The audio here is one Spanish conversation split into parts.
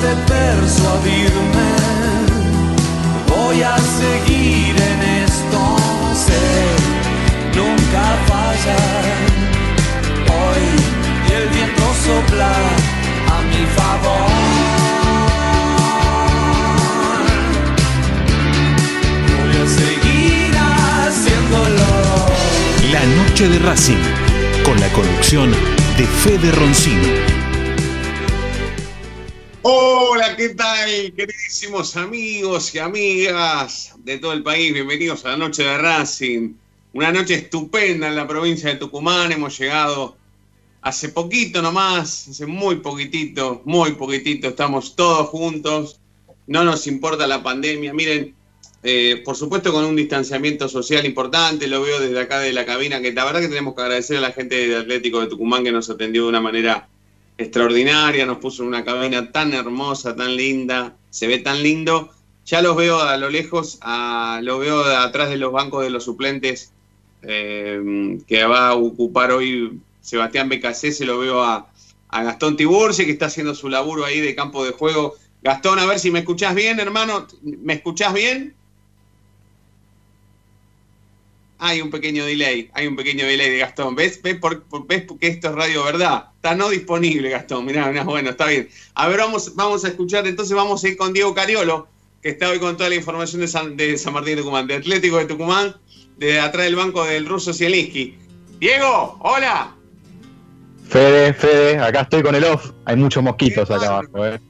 de persuadirme, voy a seguir en esto, sé, nunca fallar. Hoy el viento sopla a mi favor. Voy a seguir haciéndolo. La noche de Racing, con la conducción de Fede Roncino. Tal, queridísimos amigos y amigas de todo el país? Bienvenidos a la noche de Racing. Una noche estupenda en la provincia de Tucumán. Hemos llegado hace poquito nomás, hace muy poquitito, muy poquitito. Estamos todos juntos. No nos importa la pandemia. Miren, eh, por supuesto con un distanciamiento social importante. Lo veo desde acá de la cabina, que la verdad que tenemos que agradecer a la gente de Atlético de Tucumán que nos atendió de una manera extraordinaria, nos puso una cabina tan hermosa, tan linda, se ve tan lindo. Ya los veo a lo lejos, a, lo veo atrás de los bancos de los suplentes eh, que va a ocupar hoy Sebastián Becasé, se lo veo a, a Gastón Tiburce, que está haciendo su laburo ahí de campo de juego. Gastón, a ver si me escuchás bien, hermano. ¿Me escuchás bien? Hay un pequeño delay, hay un pequeño delay de Gastón. ¿Ves? ¿Ves, por, ves que esto es radio verdad? Está no disponible, Gastón. Mirá, mirá, bueno, está bien. A ver, vamos, vamos a escuchar, entonces vamos a ir con Diego Cariolo, que está hoy con toda la información de San, de San Martín de Tucumán, de Atlético de Tucumán, de atrás del banco del ruso Zielinski. Diego, hola. Fede, Fede, acá estoy con el off. Hay muchos mosquitos acá abajo, eh.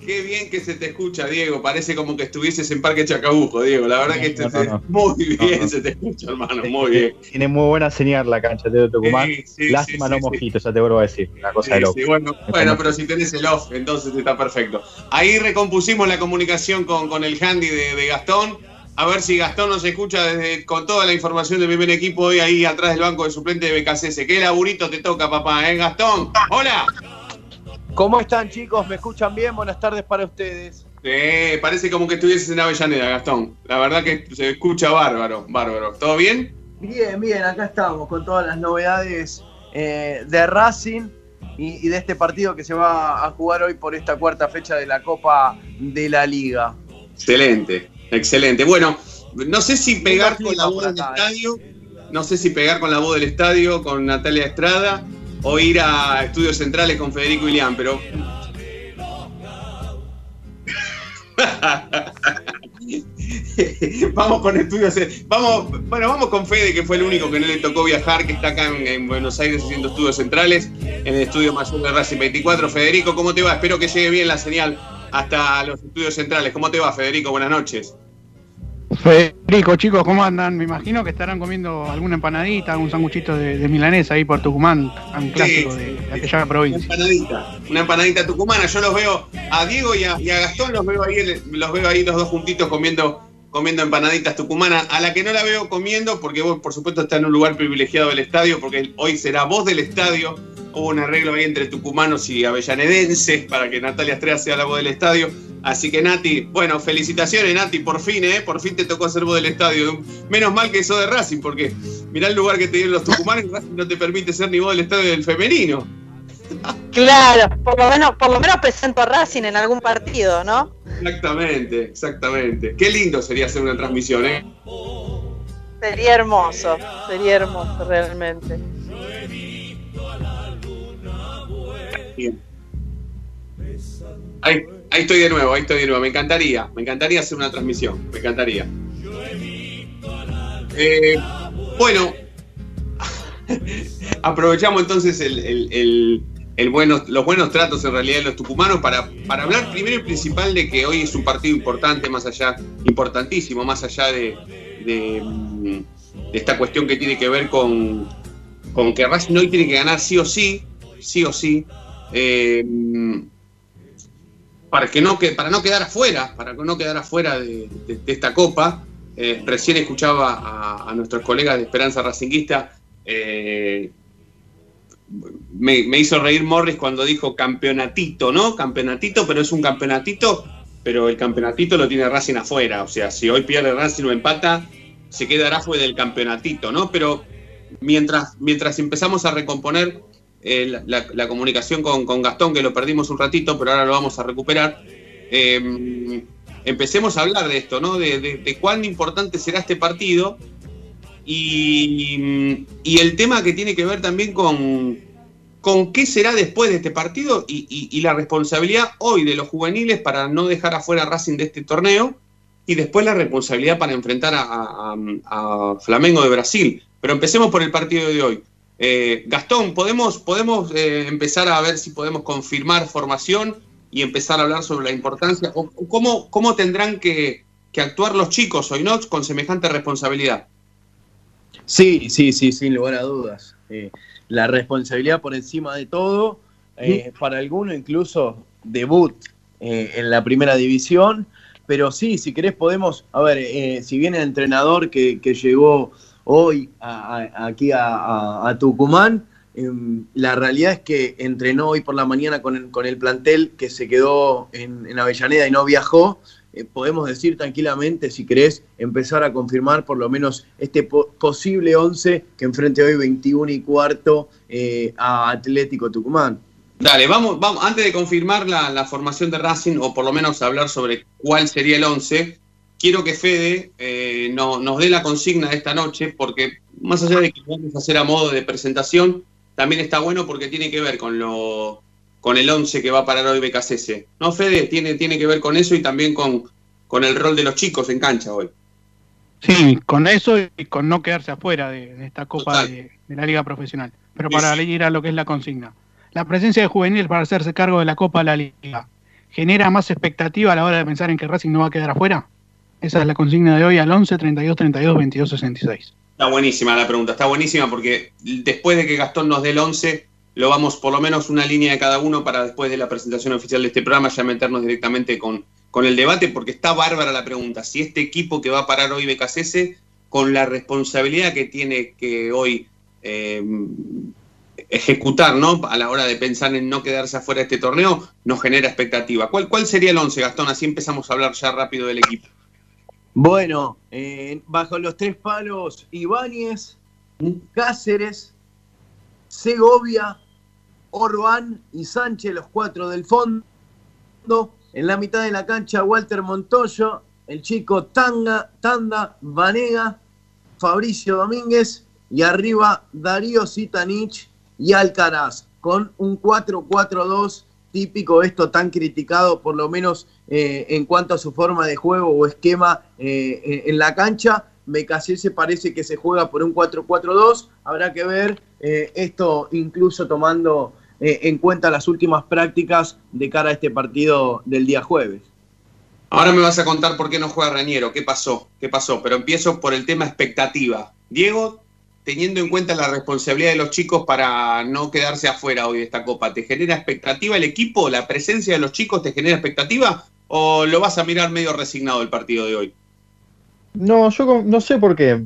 Qué bien que se te escucha, Diego. Parece como que estuvieses en Parque Chacabuco, Diego. La verdad que No, te- no, no. muy bien se te escucha, hermano, muy bien. Tiene muy buena señal la cancha de Tucumán. Sí, sí, Lástima sí, no mosquitos, ya te vuelvo a decir. Una cosa de loco. bueno, bueno, pero si tenés el off, entonces está perfecto. Ahí recompusimos la comunicación con, con el handy de, de Gastón. A ver si Gastón nos escucha desde, con toda la información del primer equipo hoy ahí atrás del banco de suplente de BKCS. ¿Qué laburito te toca, papá? ¿Eh, Gastón? ¡Hola! ¿Cómo están chicos? ¿Me escuchan bien? Buenas tardes para ustedes. Eh, parece como que estuvieses en Avellaneda, Gastón. La verdad que se escucha bárbaro, bárbaro. ¿Todo bien? Bien, bien, acá estamos con todas las novedades eh, de Racing y, y de este partido que se va a jugar hoy por esta cuarta fecha de la Copa de la Liga. Excelente, excelente. Bueno, no sé si pegar con la voz del eh. estadio, no sé si pegar con la voz del estadio, con Natalia Estrada, o ir a estudios centrales con Federico Ilián, pero. vamos con estudios. Vamos, bueno, vamos con Fede, que fue el único que no le tocó viajar, que está acá en, en Buenos Aires haciendo estudios centrales, en el estudio mayor de Racing 24. Federico, ¿cómo te va? Espero que llegue bien la señal hasta los estudios centrales. ¿Cómo te va, Federico? Buenas noches. Federico, chicos, ¿cómo andan? Me imagino que estarán comiendo alguna empanadita, algún sanguchito de, de milanesa ahí por Tucumán, tan clásico de, de aquella Una provincia. empanadita, una empanadita tucumana. Yo los veo a Diego y a, y a Gastón, los veo ahí, los veo ahí los dos juntitos comiendo, comiendo empanaditas tucumanas. A la que no la veo comiendo, porque vos, por supuesto, está en un lugar privilegiado del estadio, porque hoy será voz del estadio. Hubo un arreglo ahí entre tucumanos y avellanedenses para que Natalia Estrella sea la voz del estadio. Así que Nati, bueno, felicitaciones Nati, por fin, ¿eh? Por fin te tocó ser voz del estadio. Menos mal que sos de Racing, porque mirá el lugar que te dieron los tucumanos Racing no te permite ser ni voz del estadio del femenino. Claro, por lo menos, por lo menos presento a Racing en algún partido, ¿no? Exactamente, exactamente. Qué lindo sería hacer una transmisión, ¿eh? Sería hermoso, sería hermoso realmente. Bien. Ahí, ahí estoy de nuevo, ahí estoy de nuevo. Me encantaría, me encantaría hacer una transmisión, me encantaría. Eh, bueno, aprovechamos entonces los buenos tratos en realidad de los tucumanos para, hablar primero y principal de que hoy es un partido importante, más allá, importantísimo, más allá de, esta cuestión que tiene que ver con, con que Racing hoy tiene que ganar sí o sí, sí o sí, eh, para que no que, para no quedar afuera, para que no quedar afuera de, de- de esta copa. Eh, recién escuchaba a, a nuestros colegas de Esperanza Racinguista. eh, me, me hizo reír Morris cuando dijo campeonatito, ¿no? Campeonatito, pero es un campeonatito, pero el campeonatito lo tiene Racing afuera. O sea, si hoy pierde Racing o empata, se quedará fuera del campeonatito, ¿no? Pero mientras, mientras empezamos a recomponer eh, la, comunicación con, con Gastón, que lo perdimos un ratito, pero ahora lo vamos a recuperar. eh, empecemos a hablar de esto, ¿no? De, de- cuán importante será este partido y, y el tema que tiene que ver también con, con qué será después de este partido y, y- la responsabilidad hoy de los juveniles para no dejar afuera Racing de este torneo y después la responsabilidad para enfrentar a Flamengo de Brasil. Pero empecemos por el partido de hoy. Eh, Gastón, ¿podemos, podemos eh, empezar a ver si podemos confirmar formación y empezar a hablar sobre la importancia? ¿O cómo, cómo tendrán que, que actuar los chicos hoy, no? Con semejante responsabilidad. Sí, sí, sí, sin lugar a dudas. Eh, la responsabilidad por encima de todo, eh, para alguno incluso debut en la primera división, pero sí, si querés podemos, a ver, si viene el entrenador que, que llegó hoy aquí a, Tucumán, em, la realidad es que entrenó hoy por la mañana con el, con el plantel que se quedó en, Avellaneda y no viajó, eh, podemos decir tranquilamente, si querés, empezar a confirmar por lo menos este po- posible 11 que enfrente hoy 21 y cuarto eh, a Atlético Tucumán. Dale, vamos, vamos, antes de confirmar la, la formación de Racing, o por lo menos hablar sobre cuál sería el 11, quiero que Fede eh, no- nos dé la consigna de esta noche, porque más allá de que vamos a hacer a modo de presentación, también está bueno porque tiene que ver con lo con el 11 que va a parar hoy BKCS. ¿No, Fede? Tiene, tiene que ver con eso y también con, con el rol de los chicos en cancha hoy. Sí, con eso y con no quedarse afuera de, de esta Copa de, de la Liga Profesional. Pero para sí. ir a lo que es la consigna. La presencia de juveniles para hacerse cargo de la Copa de la Liga, ¿genera más expectativa a la hora de pensar en que Racing no va a quedar afuera? Esa es la consigna de hoy al 11 32 32 22 66. Está buenísima la pregunta, está buenísima porque después de que Gastón nos dé el 11, lo vamos por lo menos una línea de cada uno para después de la presentación oficial de este programa ya meternos directamente con, con el debate, porque está bárbara la pregunta. Si este equipo que va a parar hoy BKCS, con la responsabilidad que tiene que hoy eh, ejecutar, ¿no? A la hora de pensar en no quedarse afuera de este torneo, nos genera expectativa. ¿Cuál, cuál sería el 11, Gastón? Así empezamos a hablar ya rápido del equipo. Bueno, eh, bajo los tres palos, Ibáñez, Cáceres, Segovia, Orbán y Sánchez, los cuatro del fondo. En la mitad de la cancha, Walter Montoyo, el chico Tanga, Tanda, Vanega, Fabricio Domínguez y arriba Darío Sitanich y Alcaraz, con un 4-4-2 típico, esto tan criticado por lo menos eh, en cuanto a su forma de juego o esquema eh, en la cancha. se parece que se juega por un 4-4-2, habrá que ver eh, esto incluso tomando en cuenta las últimas prácticas de cara a este partido del día jueves. Ahora me vas a contar por qué no juega Reñero, qué pasó, qué pasó, pero empiezo por el tema expectativa. Diego, teniendo en cuenta la responsabilidad de los chicos para no quedarse afuera hoy de esta copa, ¿te genera expectativa el equipo? ¿La presencia de los chicos te genera expectativa? ¿O lo vas a mirar medio resignado el partido de hoy? No, yo no sé por qué.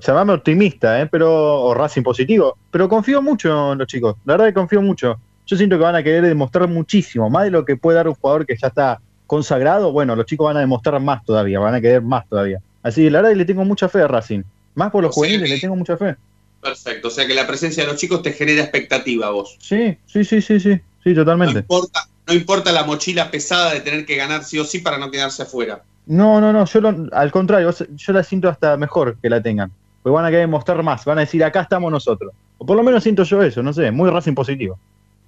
Llamame optimista, ¿eh? pero, o Racing positivo, pero confío mucho en los chicos. La verdad que confío mucho. Yo siento que van a querer demostrar muchísimo, más de lo que puede dar un jugador que ya está consagrado. Bueno, los chicos van a demostrar más todavía, van a querer más todavía. Así que la verdad que le tengo mucha fe a Racing. Más por los O juveniles, que- le tengo mucha fe. Perfecto, o sea que la presencia de los chicos te genera expectativa a vos. Sí, sí, sí, sí, sí, sí, No totalmente. importa, no importa la mochila pesada de tener que ganar sí o sí para no quedarse afuera. No, no, no, yo lo- al contrario, yo la siento hasta mejor que la tengan. Porque van a querer mostrar más, van a decir, acá estamos nosotros. O por lo menos siento yo eso, no sé, muy Racing positivo.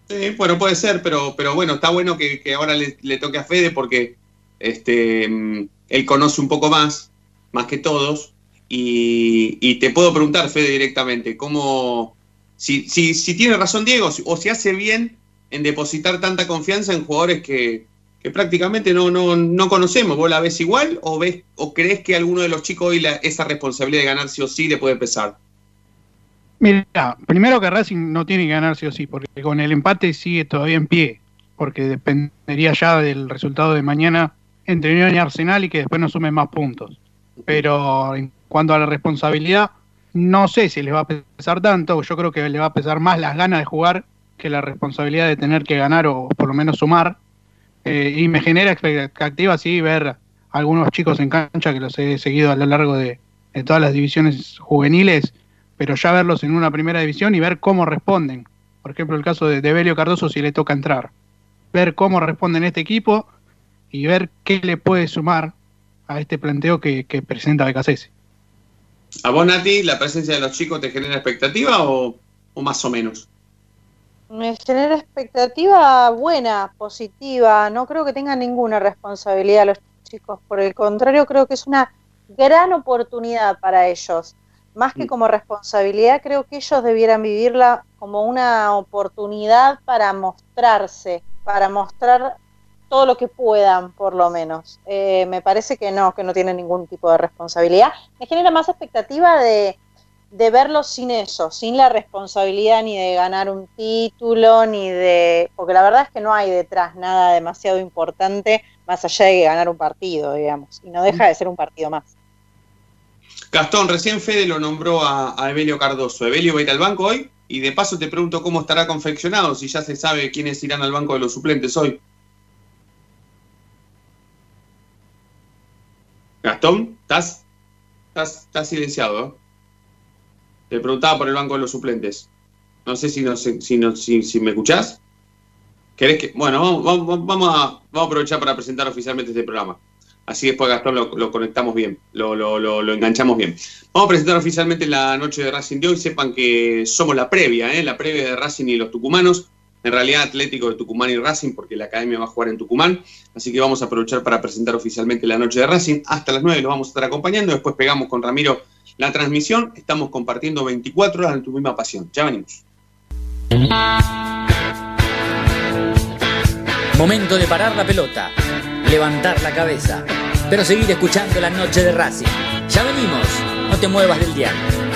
Sí, bueno, puede ser, pero, pero bueno, está bueno que, que ahora le, le toque a Fede porque este, mm, él conoce un poco más, más que todos. Y, y te puedo preguntar, Fede, directamente, ¿cómo, si, si, tiene razón Diego o si hace bien en depositar tanta confianza en jugadores que, prácticamente no, no, no conocemos? ¿Vos la ves igual o, ves, o crees que alguno de los chicos hoy la- esa responsabilidad de ganar sí o sí le puede pesar? Mira, primero que Racing no tiene que ganar sí o sí, porque con el empate sigue todavía en pie, porque dependería ya del resultado de mañana entre Unión y Arsenal y que después no sumen más puntos. Pero en cuanto a la responsabilidad, no sé si les va a pesar tanto, yo creo que le va a pesar más las ganas de jugar que la responsabilidad de tener que ganar o por lo menos sumar. Eh, y me genera expectativa, sí, ver algunos chicos en cancha que los he seguido a lo largo de, todas las divisiones juveniles, pero ya verlos en una primera división y ver cómo responden. Por ejemplo, el caso de, de Belio Cardoso si le toca entrar. Ver cómo responden este equipo y ver qué le puede sumar a este planteo que, que presenta Becasese. ¿A vos, Nati, la presencia de los chicos te genera expectativa o, o más o menos? Me genera expectativa buena, positiva. No creo que tengan ninguna responsabilidad los chicos. Por el contrario, creo que es una gran oportunidad para ellos. Más que como responsabilidad, creo que ellos debieran vivirla como una oportunidad para mostrarse, para mostrar todo lo que puedan, por lo menos. Eh, me parece que no, que no tienen ningún tipo de responsabilidad. Me genera más expectativa de, de verlos sin eso, sin la responsabilidad ni de ganar un título, ni de... Porque la verdad es que no hay detrás nada demasiado importante más allá de ganar un partido, digamos. Y no deja de ser un partido más. Gastón, recién Fede lo nombró a, a Evelio Cardoso. Evelio va a ir al banco hoy y de paso te pregunto cómo estará confeccionado, si ya se sabe quiénes irán al banco de los suplentes hoy. Gastón, ¿estás? Estás, estás silenciado. ¿eh? Te preguntaba por el banco de los suplentes. No sé si, no, si, si, si me escuchás. ¿Querés que.? Bueno, vamos, vamos, a, vamos a aprovechar para presentar oficialmente este programa. Así después Gastón lo, conectamos bien, lo, lo- lo- lo enganchamos bien. Vamos a presentar oficialmente la noche de Racing de hoy. Sepan que somos la previa, ¿eh? la previa de Racing y los tucumanos. En realidad Atlético de Tucumán y Racing, porque la academia va a jugar en Tucumán. Así que vamos a aprovechar para presentar oficialmente la noche de Racing. Hasta las 9 los vamos a estar acompañando. Después pegamos con Ramiro la transmisión. Estamos compartiendo 24 horas en tu misma pasión. Ya venimos. Momento de parar la pelota, levantar la cabeza, pero seguir escuchando la noche de Racing. Ya venimos, no te muevas del diario.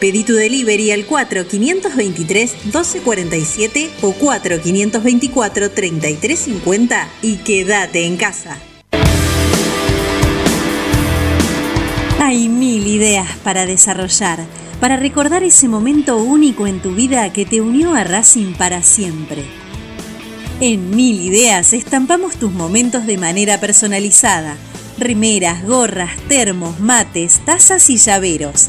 Pedí tu delivery al 4523-1247 o 4524-3350 y quédate en casa. Hay mil ideas para desarrollar, para recordar ese momento único en tu vida que te unió a Racing para siempre. En Mil Ideas estampamos tus momentos de manera personalizada. Remeras, gorras, termos, mates, tazas y llaveros.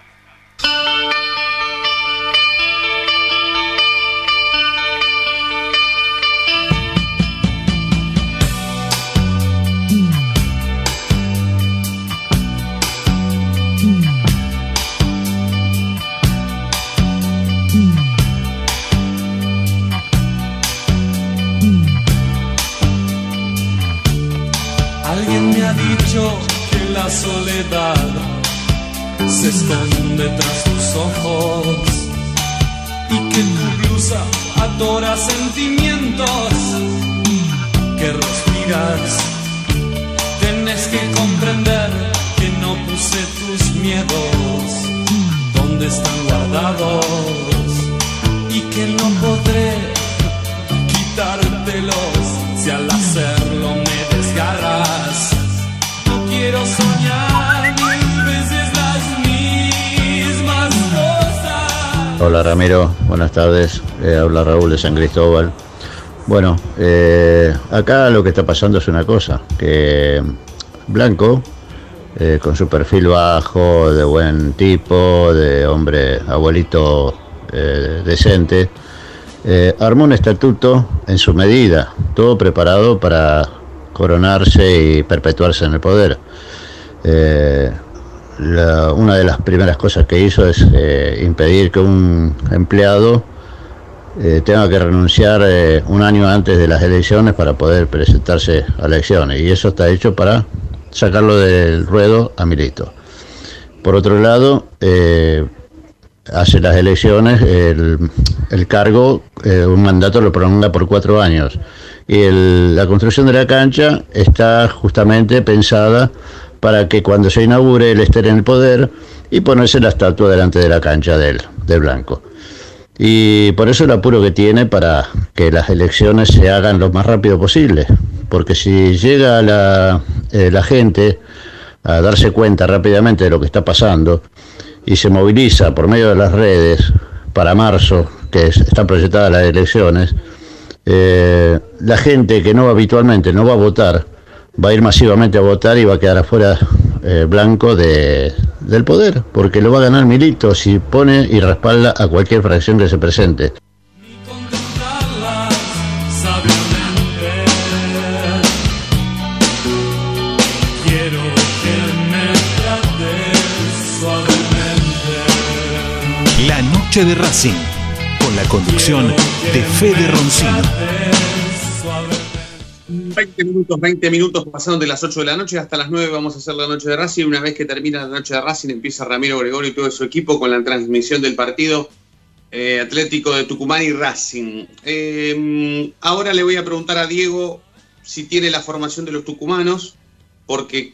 Dicho que la soledad. Se esconde tras tus ojos. Y que tu blusa atora sentimientos. Que respiras. Tenés que comprender que no puse tus miedos. Donde están guardados y que no podré quitártelos. Si al hacerlo Hola Ramiro, buenas tardes. Eh, habla Raúl de San Cristóbal. Bueno, eh, acá lo que está pasando es una cosa, que Blanco, eh, con su perfil bajo, de buen tipo, de hombre abuelito eh, decente, armó un estatuto en su medida, todo preparado para coronarse y perpetuarse en el poder. La- una de las primeras cosas que hizo es eh, impedir que un empleado eh, tenga que renunciar eh, un año antes de las elecciones para poder presentarse a elecciones. Y eso está hecho para sacarlo del ruedo a Milito. Por otro lado, hace las elecciones, el, el cargo, un mandato lo prolonga por cuatro años. Y el- la construcción de la cancha está justamente pensada para que cuando se inaugure él esté en el poder y ponerse la estatua delante de la cancha del, del blanco. Y por eso el apuro que tiene para que las elecciones se hagan lo más rápido posible. Porque si llega la, eh, gente a darse cuenta rápidamente de lo que está pasando y se moviliza por medio de las redes para marzo, que es- están proyectadas las elecciones, eh, la gente que no habitualmente no va a votar va a ir masivamente a votar y va a quedar afuera eh, blanco de, del poder, porque lo va a ganar Milito si pone y respalda a cualquier fracción que se presente. La noche de Racing, con la conducción de Fede Roncino. 20 minutos, 20 minutos pasaron de las 8 de la noche hasta las 9 vamos a hacer la noche de Racing. Una vez que termina la noche de Racing empieza Ramiro Gregorio y todo su equipo con la transmisión del partido eh, Atlético de Tucumán y Racing. Eh, ahora le voy a preguntar a Diego si tiene la formación de los tucumanos, porque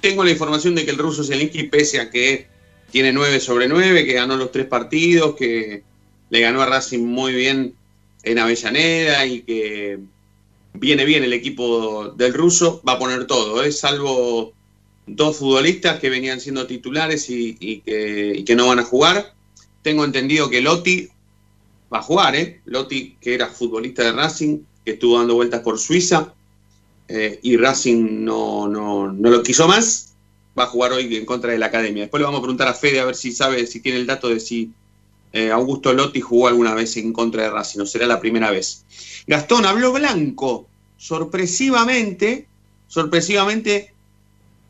tengo la información de que el ruso Zielinski, pese a que tiene 9 sobre 9, que ganó los tres partidos, que le ganó a Racing muy bien en Avellaneda y que viene bien el equipo del ruso, va a poner todo, ¿eh? salvo dos futbolistas que venían siendo titulares y, que no van a jugar. Tengo entendido que Lotti va a jugar, ¿eh? Lotti, que era futbolista de Racing, que estuvo dando vueltas por Suiza, eh, y Racing no, no, no lo quiso más, va a jugar hoy en contra de la academia. Después le vamos a preguntar a Fede a ver si sabe, si tiene el dato de si eh, Augusto Lotti jugó alguna vez en contra de Racing, no será la primera vez. Gastón habló Blanco, sorpresivamente, sorpresivamente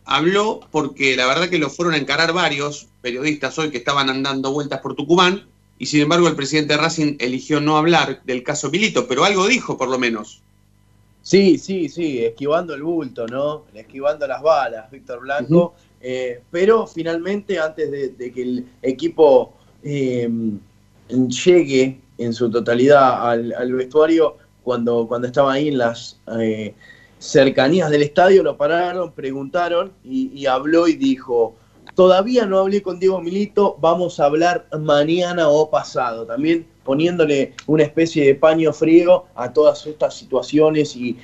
habló porque la verdad que lo fueron a encarar varios periodistas hoy que estaban andando vueltas por Tucumán y sin embargo el presidente de Racing eligió no hablar del caso Milito, pero algo dijo por lo menos. Sí, sí, sí, esquivando el bulto, ¿no? Esquivando las balas, Víctor Blanco. Eh, pero finalmente, antes de, que el equipo eh, llegue en su totalidad al, vestuario, cuando, cuando estaba ahí en las eh, cercanías del estadio, lo pararon, preguntaron y, y habló y dijo, todavía no hablé con Diego Milito, vamos a hablar mañana o pasado. También poniéndole una especie de paño frío a todas estas situaciones y,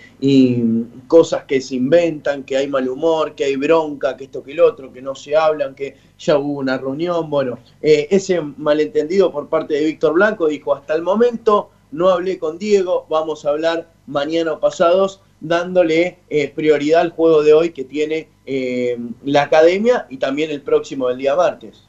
cosas que se inventan, que hay mal humor, que hay bronca, que esto que el otro, que no se hablan, que ya hubo una reunión. Bueno, eh, ese malentendido por parte de Víctor Blanco dijo, hasta el momento no hablé con Diego, vamos a hablar mañana o pasados, dándole eh, prioridad al juego de hoy que tiene eh, la academia y también el próximo del día martes.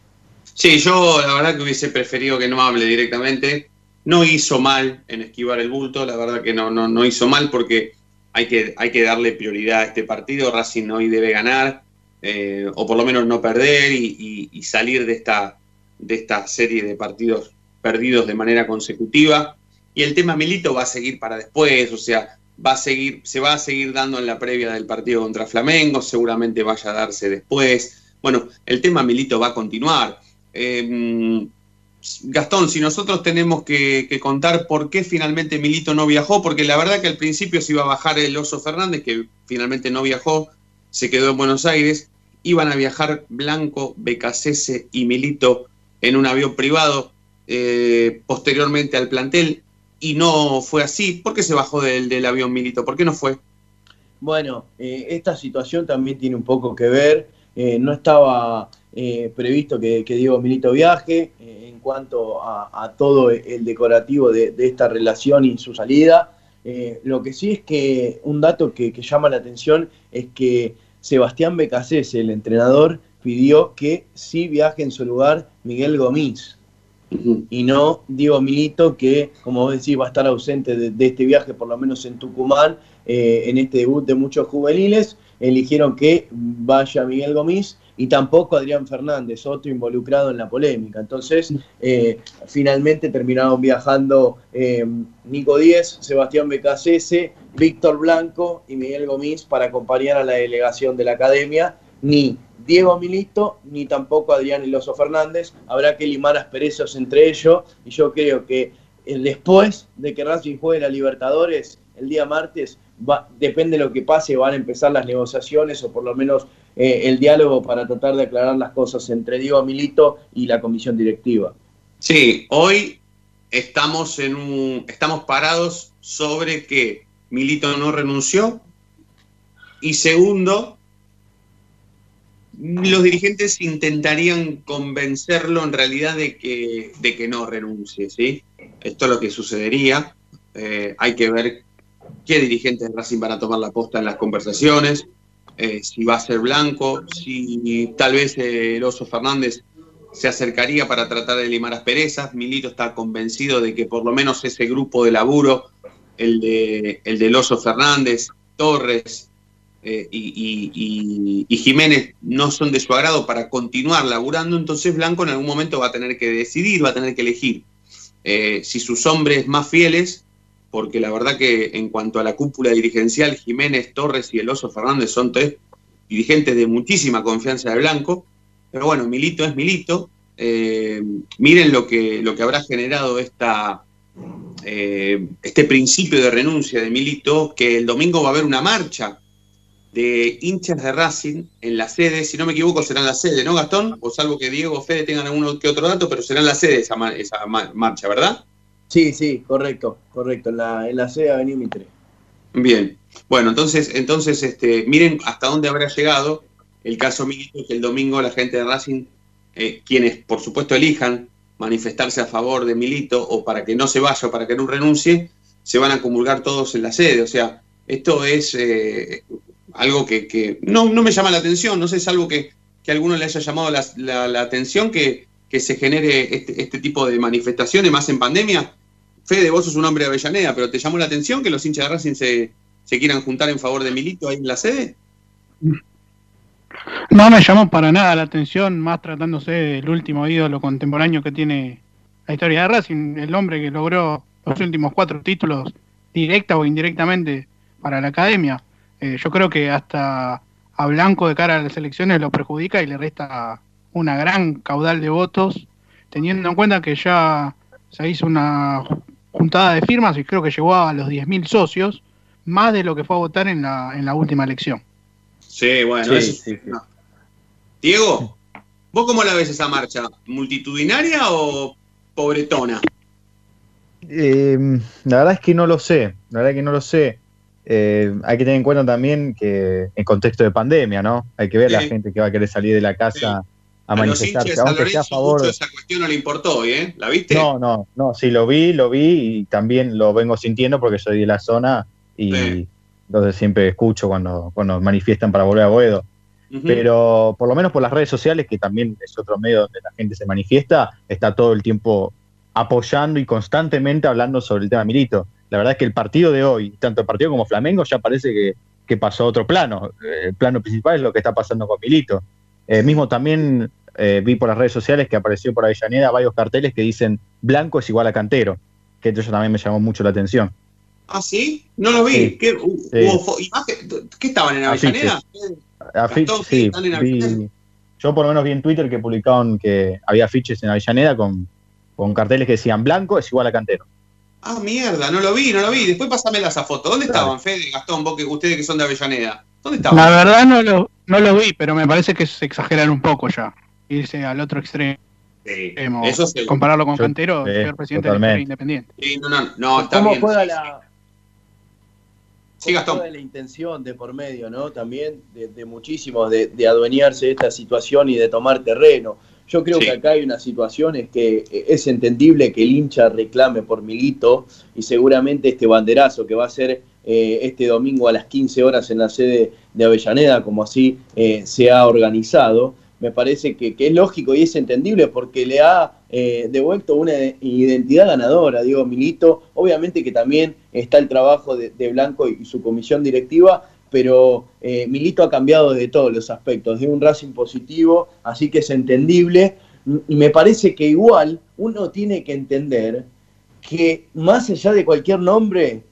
Sí, yo la verdad que hubiese preferido que no hable directamente. No hizo mal en esquivar el bulto, la verdad que no, no, no hizo mal porque hay que, hay que darle prioridad a este partido. Racing hoy debe ganar, eh, o por lo menos no perder y, salir de esta, de esta serie de partidos perdidos de manera consecutiva. Y el tema Milito va a seguir para después, o sea, va a seguir, se va a seguir dando en la previa del partido contra Flamengo, seguramente vaya a darse después. Bueno, el tema Milito va a continuar. Em, Gastón, si nosotros tenemos que, contar por qué finalmente Milito no viajó, porque la verdad que al principio se iba a bajar el Oso Fernández, que finalmente no viajó, se quedó en Buenos Aires, iban a viajar Blanco, Becasese y Milito en un avión privado eh, posteriormente al plantel, y no fue así. ¿Por qué se bajó del, avión Milito? ¿Por qué no fue? Bueno, eh, esta situación también tiene un poco que ver, eh, no estaba eh, previsto que, Diego Milito viaje eh, en cuanto a, todo el decorativo de, esta relación y su salida. Eh, lo que sí es que un dato que, llama la atención es que Sebastián Becasés, el entrenador, pidió que sí viaje en su lugar Miguel Gomis y no Diego Milito, que, como vos decís, va a estar ausente de, este viaje, por lo menos en Tucumán, en este debut de muchos juveniles. Eligieron que vaya Miguel Gomis y tampoco Adrián Fernández, otro involucrado en la polémica. Entonces, eh, finalmente terminaron viajando eh, Nico Díez, Sebastián Becasese, Víctor Blanco y Miguel Gomis para acompañar a la delegación de la academia. Ni Diego Milito, ni tampoco Adrián Iloso Fernández. Habrá que limar asperezos entre ellos y yo creo que eh, después de que Racing juegue la Libertadores el día martes, depende de lo que pase, van a empezar las negociaciones o por lo menos eh, el diálogo para tratar de aclarar las cosas entre Diego Milito y la comisión directiva. Sí, hoy estamos, en un, estamos parados sobre que Milito no renunció y segundo, los dirigentes intentarían convencerlo en realidad de que, de que no renuncie, ¿sí? Esto es lo que sucedería. Eh, hay que ver qué dirigentes de Racing van a tomar la posta en las conversaciones, eh, si va a ser Blanco, si tal vez eh, el Oso Fernández se acercaría para tratar de limar asperezas. Milito está convencido de que por lo menos ese grupo de laburo, el de el del Oso Fernández, Torres eh, y, y, Jiménez, no son de su agrado para continuar laburando, entonces Blanco en algún momento va a tener que decidir, va a tener que elegir si sus hombres más fieles porque la verdad que en cuanto a la cúpula dirigencial, Jiménez, Torres y el Oso Fernández son tres dirigentes de muchísima confianza de Blanco, pero bueno, Milito es Milito. Eh, miren lo que, lo que habrá generado esta, eh, este principio de renuncia de Milito, que el domingo va a haber una marcha de hinchas de Racing en la sede, si no me equivoco será en la sede, ¿no Gastón? O salvo que Diego Fede tengan alguno que otro dato, pero será en la sede esa, esa marcha, ¿verdad? Sí, sí, correcto, correcto, en la, en la sede Avenida Mitre. Bien, bueno, entonces, entonces este, miren hasta dónde habrá llegado el caso Milito, que el domingo la gente de Racing, eh, quienes por supuesto elijan manifestarse a favor de Milito o para que no se vaya o para que no renuncie, se van a comulgar todos en la sede. O sea, esto es eh, algo que, no, no, me llama la atención, no sé, es algo que, que a alguno le haya llamado la, la, atención, que, que se genere este, este tipo de manifestaciones más en pandemia? Fede, vos sos un hombre de Avellaneda, pero ¿te llamó la atención que los hinchas de Racing se, se quieran juntar en favor de Milito ahí en la sede? No me llamó para nada la atención, más tratándose del último ídolo contemporáneo que tiene la historia de Racing, el hombre que logró los últimos cuatro títulos directa o indirectamente para la academia. Eh, yo creo que hasta a Blanco de cara a las elecciones lo perjudica y le resta una gran caudal de votos, teniendo en cuenta que ya se hizo una juntada de firmas y creo que llegó a los 10.000 socios, más de lo que fue a votar en la, en la última elección. Sí, bueno, Sí, eso- sí, sí. no. Diego, ¿vos cómo la ves esa marcha? ¿Multitudinaria o pobretona? Eh, la verdad es que no lo sé, la verdad es que no lo sé. Eh, hay que tener en cuenta también que en contexto de pandemia, ¿no? Hay que ver la gente que va a querer salir de la casa a manifestarse, aunque sea a favor. mucho esa cuestión no le importó ¿eh? ¿La viste? No, no, no, sí, lo vi, lo vi y también lo vengo sintiendo porque soy de la zona y Sí. entonces siempre escucho cuando, cuando manifiestan para volver a Boedo. Pero por lo menos por las redes sociales, que también es otro medio donde la gente se manifiesta, está todo el tiempo apoyando y constantemente hablando sobre el tema Milito. La verdad es que el partido de hoy, tanto el partido como Flamengo, ya parece que, que pasó a otro plano. Eh, El plano principal es lo que está pasando con Milito. Eh, mismo también eh, vi por las redes sociales que apareció por Avellaneda varios carteles que dicen blanco es igual a cantero, que eso también me llamó mucho la atención. ¿Ah, sí? No lo vi. Sí. ¿Qué, Sí. hubo ¿Qué estaban en Avellaneda? Afi- Gastón, sí, ¿están en vi- Avellaneda? yo por lo menos vi en Twitter que publicaron que había afiches en Avellaneda con, con carteles que decían blanco es igual a cantero. Ah, mierda, no lo vi, no lo vi. Después pásamela esa foto. ¿Dónde estaban, Fede, Gastón, vos que ustedes que son de Avellaneda? ¿Dónde estaban? La verdad no lo, no lo vi, pero me parece que se exageran un poco ya. Irse al otro extremo. eso seguro. compararlo con Yo- Cantero, sí, el peor presidente de independiente. Sí, no, no, no, está ¿Cómo bien. juega la, Sí, Gastón. juega la intención de por medio, ¿no? También de, de muchísimos de, de adueñarse de esta situación y de tomar terreno. Yo creo Sí. que acá hay una situación es que eh, es entendible que el hincha reclame por Milito y seguramente este banderazo que va a ser eh, este domingo a las 15 horas en la sede de Avellaneda, como así eh, se ha organizado, me parece que, que es lógico y es entendible porque le ha eh, devuelto una identidad ganadora, digo, Milito. Obviamente que también está el trabajo de, Blanco y su comisión directiva, pero eh, Milito ha cambiado de todos los aspectos, de un Racing positivo, así que es entendible. Y me parece que igual uno tiene que entender que más allá de cualquier nombre,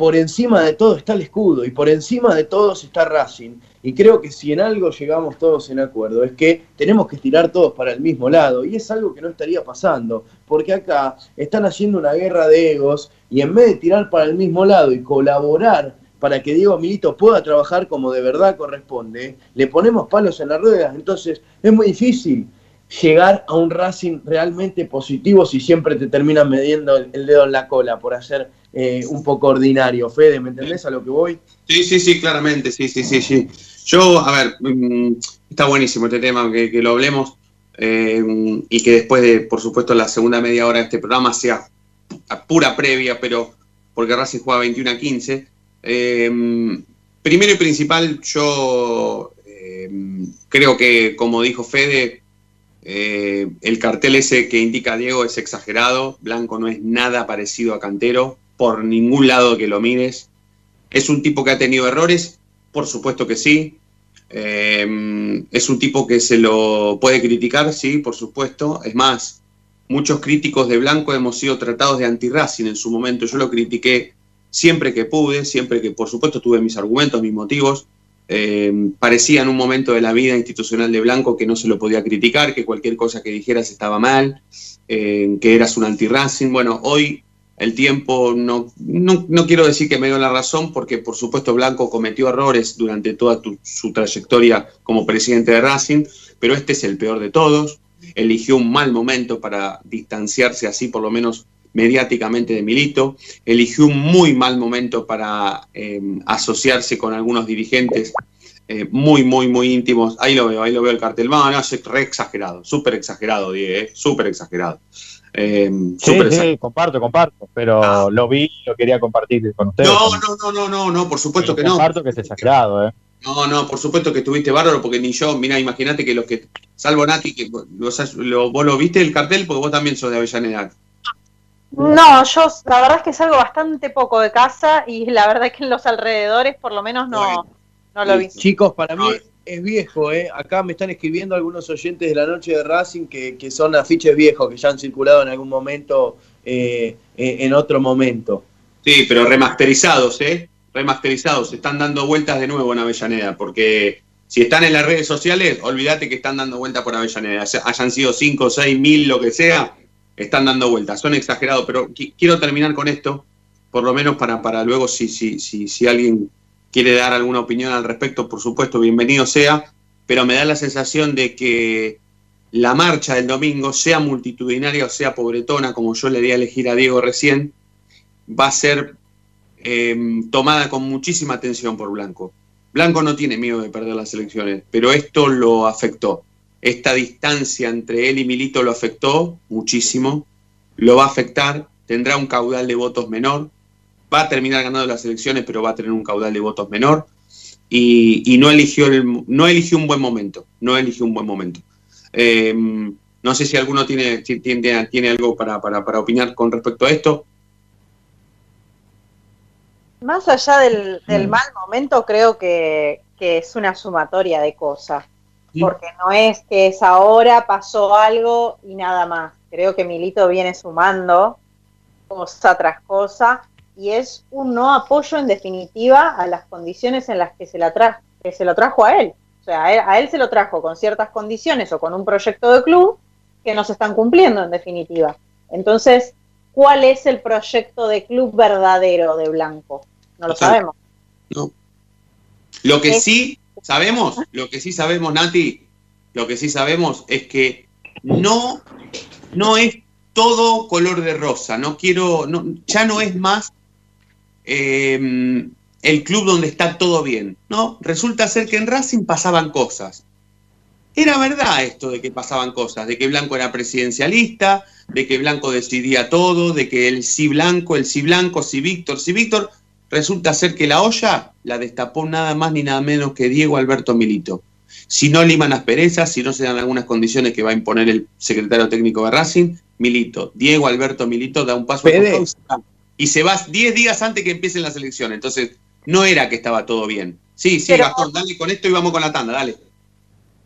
por encima de todo está el escudo y por encima de todos está Racing. Y creo que si en algo llegamos todos en acuerdo es que tenemos que estirar todos para el mismo lado. Y es algo que no estaría pasando, porque acá están haciendo una guerra de egos y en vez de tirar para el mismo lado y colaborar para que Diego Milito pueda trabajar como de verdad corresponde, le ponemos palos en las ruedas. Entonces es muy difícil llegar a un Racing realmente positivo si siempre te terminan mediendo el dedo en la cola por hacer eh, un poco ordinario. Fede, ¿me entendés a lo que voy? Sí, sí, sí, claramente, sí, sí, sí, sí. Yo, a ver, mm, está buenísimo este tema, que, que lo hablemos eh, y que después de, por supuesto, la segunda media hora de este programa sea pura previa, pero porque Racing juega 21 a 15. Eh, primero y principal, yo creo que, como dijo Fede, el cartel ese que indica Diego es exagerado. Blanco no es nada parecido a Cantero, por ningún lado que lo mires. ¿Es un tipo que ha tenido errores? Por supuesto que sí. Eh, ¿Es un tipo que se lo puede criticar? Sí, por supuesto. Es más, muchos críticos de Blanco hemos sido tratados de anti-Racing en su momento. Yo lo critiqué siempre que pude, siempre que, por supuesto, tuve mis argumentos, mis motivos. Eh, parecía en un momento de la vida institucional de Blanco que no se lo podía criticar, que cualquier cosa que dijeras estaba mal, eh, que eras un anti-Racing. Bueno, hoy el tiempo, no, no, no, quiero decir que me dio la razón, porque por supuesto Blanco cometió errores durante toda su trayectoria como presidente de Racing, pero este es el peor de todos. Eligió un mal momento para distanciarse así, por lo menos mediáticamente de Milito. Eligió un muy mal momento para eh, asociarse con algunos dirigentes eh, muy, muy, muy íntimos. Ahí lo veo, ahí lo veo el cartel. No, no, es re exagerado, súper exagerado, Diego, eh, súper exagerado. Eh, sí, sí, comparto, comparto, pero ah. lo vi y lo quería compartir con ustedes. No, no, no, no, no, no por supuesto pero que comparto no. que es exagerado, ¿eh? No, no, por supuesto que estuviste bárbaro, porque ni yo, mira, imagínate que los que, salvo Nati, que lo- lo- vos lo viste el cartel, porque vos también sos de Avellaneda. No, yo la verdad es que salgo bastante poco de casa y la verdad es que en los alrededores por lo menos no, no lo vi. Chicos, para mí es viejo, ¿eh? Acá me están escribiendo algunos oyentes de la noche de Racing que, que son afiches viejos, que ya han circulado en algún momento, eh, eh, en otro momento. Sí, pero remasterizados, ¿eh? Remasterizados. Están dando vueltas de nuevo en Avellaneda, porque si están en las redes sociales, olvídate que están dando vueltas por Avellaneda. Ya- Hayan sido 5, 6 mil, lo que sea, están dando vueltas. Son exagerados, pero qui- quiero terminar con esto, por lo menos para, para luego, si, si, si, si alguien quiere dar alguna opinión al respecto, por supuesto, bienvenido sea, pero me da la sensación de que la marcha del domingo, sea multitudinaria o sea pobretona, como yo le di a elegir a Diego recién, va a ser eh, tomada con muchísima atención por Blanco. Blanco no tiene miedo de perder las elecciones, pero esto lo afectó. Esta distancia entre él y Milito lo afectó muchísimo, lo va a afectar, tendrá un caudal de votos menor, va a terminar ganando las elecciones, pero va a tener un caudal de votos menor y, y no, eligió el- no eligió un buen momento, no eligió un buen momento. Eh, no sé si alguno tiene, tiene, tiene algo para, para, para opinar con respecto a esto. Más allá del, del mal momento, creo que, que es una sumatoria de cosas. Porque no es que es ahora, pasó algo y nada más. Creo que Milito viene sumando cosa tras cosa y es un no apoyo en definitiva a las condiciones en las que se, la tra- que se lo trajo a él. O sea, a él, a él se lo trajo con ciertas condiciones o con un proyecto de club que no se están cumpliendo en definitiva. Entonces, ¿cuál es el proyecto de club verdadero de Blanco? No lo sabemos. No. Lo que Es- sí sabemos, lo que sí sabemos, Nati, lo que sí sabemos es que no, no es todo color de rosa. No quiero, no, ya no es más eh, el club donde está todo bien. No, resulta ser que en Racing pasaban cosas. Era verdad esto de que pasaban cosas, de que Blanco era presidencialista, de que Blanco decidía todo, de que el sí Blanco, el sí Blanco, sí Víctor, sí Víctor. Resulta ser que la olla la destapó nada más ni nada menos que Diego Alberto Milito. Si no liman asperezas, si no se dan algunas condiciones que va a imponer el secretario técnico de Racing, Milito, Diego Alberto Milito da un paso Fede. Y se va. y se va 10 días antes que empiecen las elecciones. Entonces, no era que estaba todo bien. Sí, sí, Pero- Gastón, dale con esto y vamos con la tanda, dale.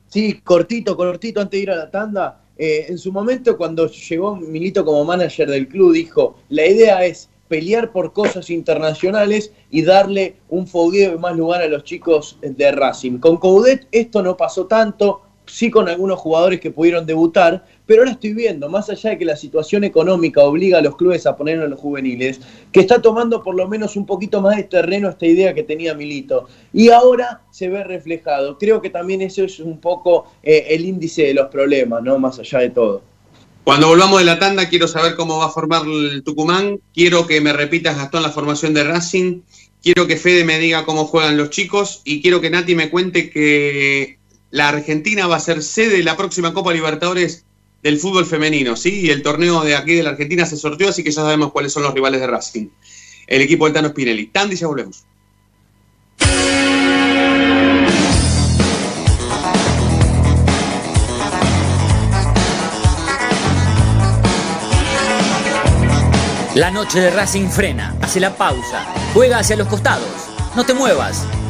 Sí, cortito, cortito, antes de ir a la tanda. eh, en su momento, cuando llegó Milito como manager del club, dijo, la idea es pelear por cosas internacionales y darle un fogueo y más lugar a los chicos de Racing. Con Coudet esto no pasó tanto, sí con algunos jugadores que pudieron debutar, pero ahora estoy viendo, más allá de que la situación económica obliga a los clubes a poner a los juveniles, que está tomando por lo menos un poquito más de terreno esta idea que tenía Milito. Y ahora se ve reflejado. Creo que también eso es un poco eh, el índice de los problemas, ¿no? Más allá de todo. Cuando volvamos de la tanda, quiero saber cómo va a formar el Tucumán. Quiero que me repitas, Gastón, la formación de Racing. Quiero que Fede me diga cómo juegan los chicos. Y quiero que Nati me cuente que la Argentina va a ser sede de la próxima Copa Libertadores del fútbol femenino. ¿sí? Y el torneo de aquí de la Argentina se sorteó, así que ya sabemos cuáles son los rivales de Racing. El equipo del Tano Spinelli. Tandy, ya volvemos. La noche de Racing frena, hace la pausa, juega hacia los costados. No te muevas,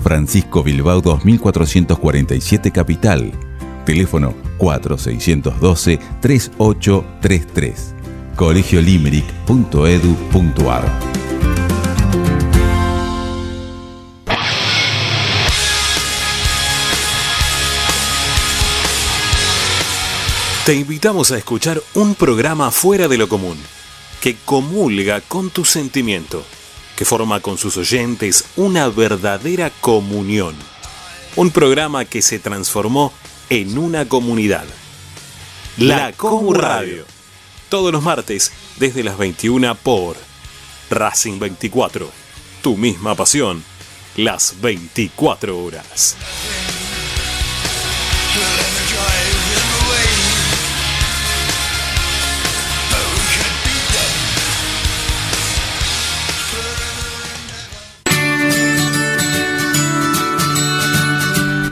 Francisco Bilbao 2447 Capital. Teléfono 4612-3833. colegiolimerick.edu.ar Te invitamos a escuchar un programa fuera de lo común, que comulga con tu sentimiento, que forma con sus oyentes una verdadera comunión. un programa que se transformó en una comunidad. La Comu Radio. Todos los martes desde las 21 por Racing 24. Tu misma pasión. Las 24 horas.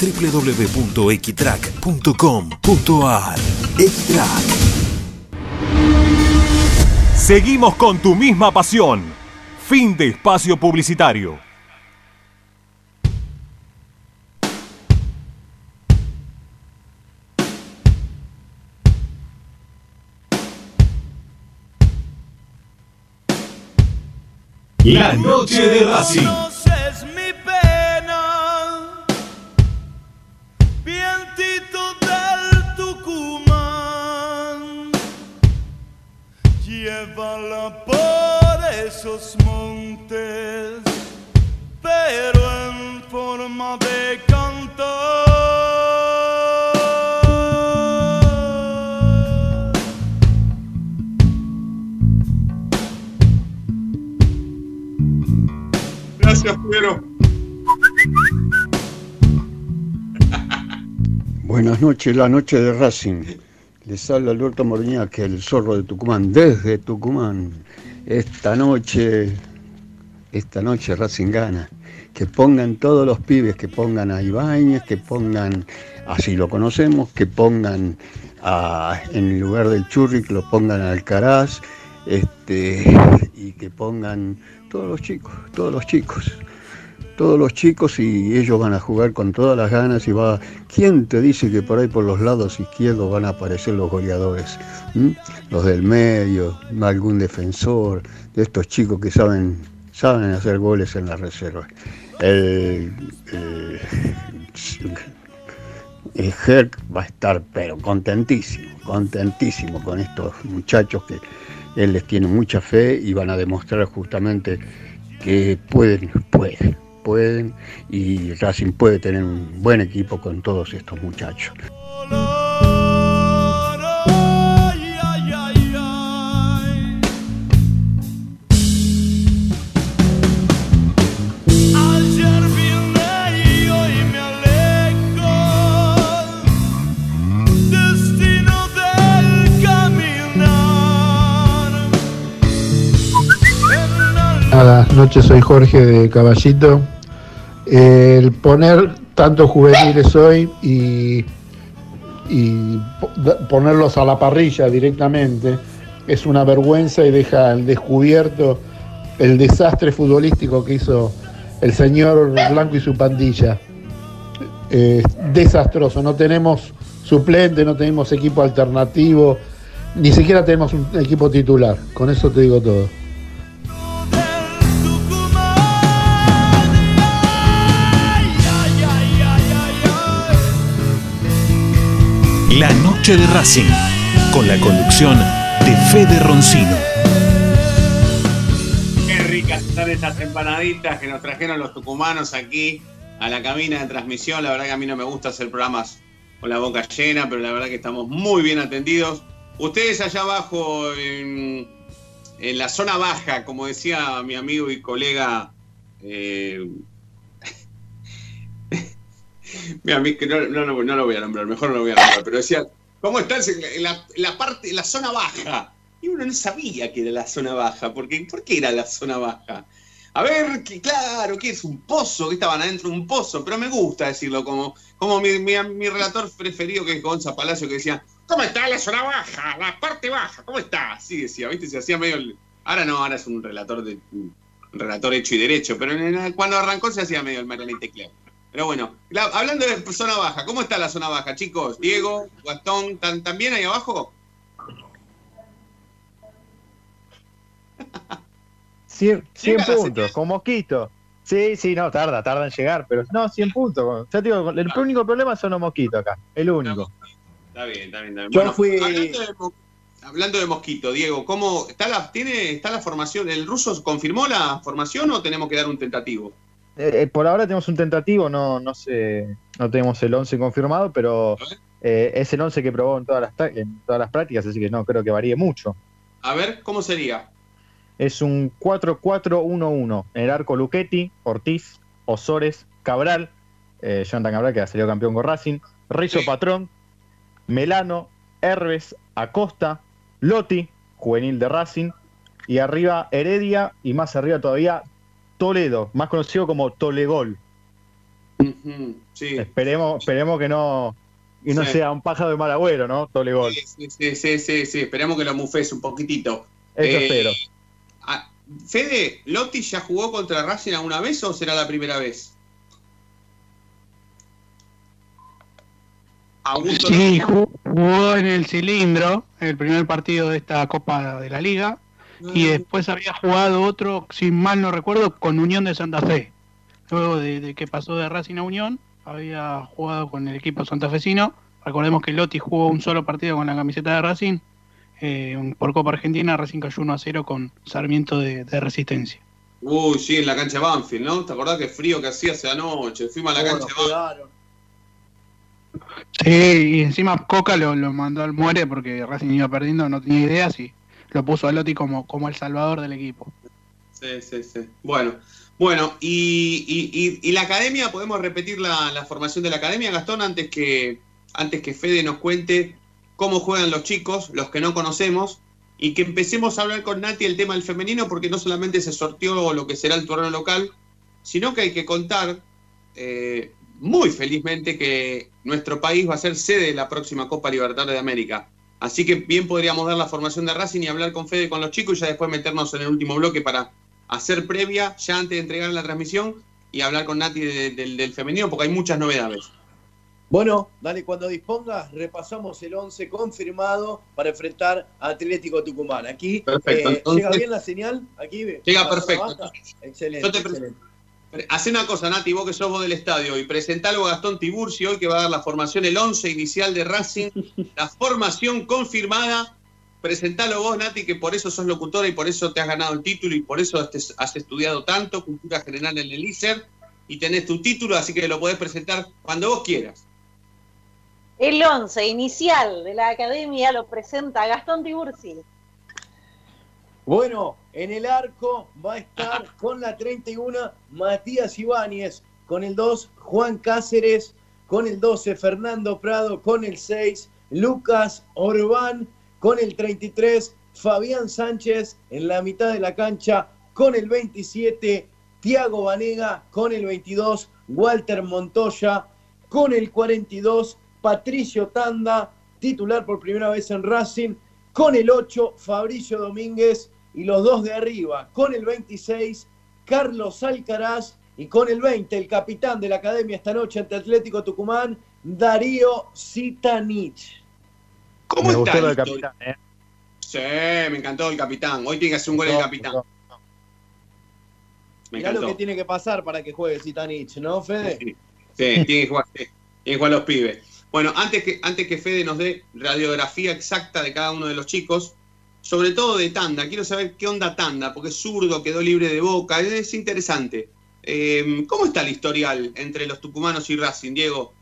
www.equitrack.com.ar Equitrack Seguimos con tu misma pasión. Fin de espacio publicitario. La noche de Racing. Llévala por esos montes, pero en forma de cantar. Gracias, Piero. Buenas noches, la noche de Racing. Les habla Alberto Morñac, el zorro de Tucumán, desde Tucumán. Esta noche, esta noche Racing gana. Que pongan todos los pibes, que pongan a Ibáñez, que pongan, así lo conocemos, que pongan en lugar del Churri, que lo pongan a Alcaraz, este, y que pongan todos los chicos, todos los chicos todos los chicos y ellos van a jugar con todas las ganas y va. ¿Quién te dice que por ahí por los lados izquierdos van a aparecer los goleadores? ¿Mm? Los del medio, algún defensor, de estos chicos que saben, saben hacer goles en la reserva. El, el, el Herc va a estar pero contentísimo, contentísimo con estos muchachos que él les tiene mucha fe y van a demostrar justamente que pueden, pueden, pueden y Racing puede tener un buen equipo con todos estos muchachos. Buenas noches, soy Jorge de Caballito. El poner tantos juveniles hoy y, y po- ponerlos a la parrilla directamente es una vergüenza y deja al descubierto el desastre futbolístico que hizo el señor Blanco y su pandilla. Eh, desastroso, no tenemos suplente, no tenemos equipo alternativo, ni siquiera tenemos un equipo titular, con eso te digo todo. La noche de Racing, con la conducción de Fede Roncino. Qué ricas están estas empanaditas que nos trajeron los tucumanos aquí a la cabina de transmisión. La verdad que a mí no me gusta hacer programas con la boca llena, pero la verdad que estamos muy bien atendidos. Ustedes allá abajo en, la zona baja, como decía mi amigo y colega eh, mi amigo, que no, no, no, no lo voy a nombrar, mejor no lo voy a nombrar, pero decía, ¿cómo estás en la, parte, la zona baja? Y uno no sabía que era la zona baja, porque ¿por qué era la zona baja? A ver, que claro, que es un pozo, que estaban adentro de un pozo, pero me gusta decirlo como, como mi, mi- mi relator preferido que es Gonza Palacio que decía, ¿cómo está la zona baja? La parte baja, ¿cómo está? Así decía, ¿viste? Se hacía medio. Ahora no, ahora es un relator de relator hecho y derecho, pero cuando arrancó se hacía medio el Mariana y Tecleo. Pero bueno, la- hablando de zona baja, ¿cómo está la zona baja, chicos? Diego, Gastón, ¿tan, ¿también ahí abajo? 100, 100 Llega la puntos, con mosquito. Sí, sí, no, tarda, tarda en llegar, pero no, 100 puntos. Ya te digo, el único problema son los mosquitos acá, el único. Está bien, está bien. Está bien. Yo Bueno, fui- hablando, de, hablando de mosquito, Diego, ¿cómo está la, tiene, está la formación? ¿El ruso confirmó la formación o tenemos que dar un tentativo? Eh, eh, por ahora tenemos un tentativo, no, no sé, no tenemos el 11 confirmado, pero eh, es el 11 que probó en todas, las, ta- en todas las prácticas, así que no creo que varíe mucho. A ver, ¿cómo sería? Es un 4-4-1-1. En el arco Luchetti, Ortiz, Osores, Cabral, eh, Jonathan Cabral, que ha salido campeón con Racing, Rizzo Patrón, Melano, Herbes, Acosta, Lotti, juvenil de Racing, y arriba Heredia, y más arriba todavía Toledo, más conocido como Tolegol. Sí. Esperemos, esperemos que no, y no Sí. sea un pájaro de mal agüero, ¿no? Tolegol. Sí, sí, sí, sí, sí, esperemos que lo mufes un poquitito. Eso Eh, espero. ah, Fede, ¿Lotti ya jugó contra Racing alguna vez o será la primera vez? Augusto Sí, jugó en el cilindro, el primer partido de esta Copa de la Liga, y después había jugado otro, si mal no recuerdo, con Unión de Santa Fe. Luego de, de que pasó de Racing a Unión, había jugado con el equipo santafesino. Recordemos que Lotti jugó un solo partido con la camiseta de Racing. eh, por Copa Argentina, Racing cayó 1 a 0 con Sarmiento de, de Resistencia. Uy, sí, en la cancha de Banfield, ¿no? ¿Te acordás qué frío que hacía esa noche? Fuimos a la cancha de Banfield. Sí, y encima Coca lo, lo mandó al muere porque Racing iba perdiendo, no tenía ideas y lo puso a Lotti como, como el salvador del equipo. Sí, sí, sí. Bueno, bueno, y, y- la academia, podemos repetir la, la formación de la academia, Gastón, antes que, antes que Fede nos cuente cómo juegan los chicos, los que no conocemos, y que empecemos a hablar con Nati el tema del femenino, porque no solamente se sorteó lo que será el torneo local, sino que hay que contar eh, muy felizmente que nuestro país va a ser sede de la próxima Copa Libertadores de América. Así que bien podríamos dar la formación de Racing y hablar con Fede con los chicos y ya después meternos en el último bloque para hacer previa, ya antes de entregar la transmisión, y hablar con Nati de- del- del femenino, porque hay muchas novedades. Bueno, dale, cuando dispongas, repasamos el 11 confirmado para enfrentar a Atlético Tucumán. Aquí, Perfecto, eh, entonces- ¿llega bien la señal? Aquí, Llega perfecto. Excelente, Yo te excelente. Hacé una cosa, Nati, vos que sos vos del estadio, y presentalo a Gastón Tiburci hoy que va a dar la formación, el 11 inicial de Racing, la formación confirmada. Presentalo vos, Nati, que por eso sos locutora y por eso te has ganado el título y por eso has estudiado tanto, cultura general en el ISER, y tenés tu título, así que lo podés presentar cuando vos quieras. El 11 inicial de la academia lo presenta Gastón Tiburci. Bueno, en el arco va a estar con la 31 Matías Ibáñez, con el 2 Juan Cáceres, con el 12 Fernando Prado, con el 6 Lucas Orbán, con el 33 Fabián Sánchez. En la mitad de la cancha, con el 27 Tiago Vanega con el 22, Walter Montoya. Con el 42, Patricio Tanda, titular por primera vez en Racing, con el 8, Fabricio Domínguez y los dos de arriba, con el 26, Carlos Alcaraz y con el 20, el capitán de la academia esta noche ante Atlético Tucumán, Darío Sitanich. ¿Cómo Me está gustó historia? capitán, ¿eh? Sí, me encantó el capitán. Hoy tiene que hacer un gol el capitán. Me Mirá lo que tiene que pasar para que juegue Sitanich, ¿no, Fede? Sí, tiene que jugar, sí, tiene que jugar los pibes. Bueno, antes que, antes que Fede nos dé radiografía exacta de cada uno de los chicos, sobre todo de Tanda, quiero saber qué onda Tanda, porque es zurdo, quedó libre de boca, es interesante. Eh, ¿Cómo está el historial entre los tucumanos y Racing, Diego?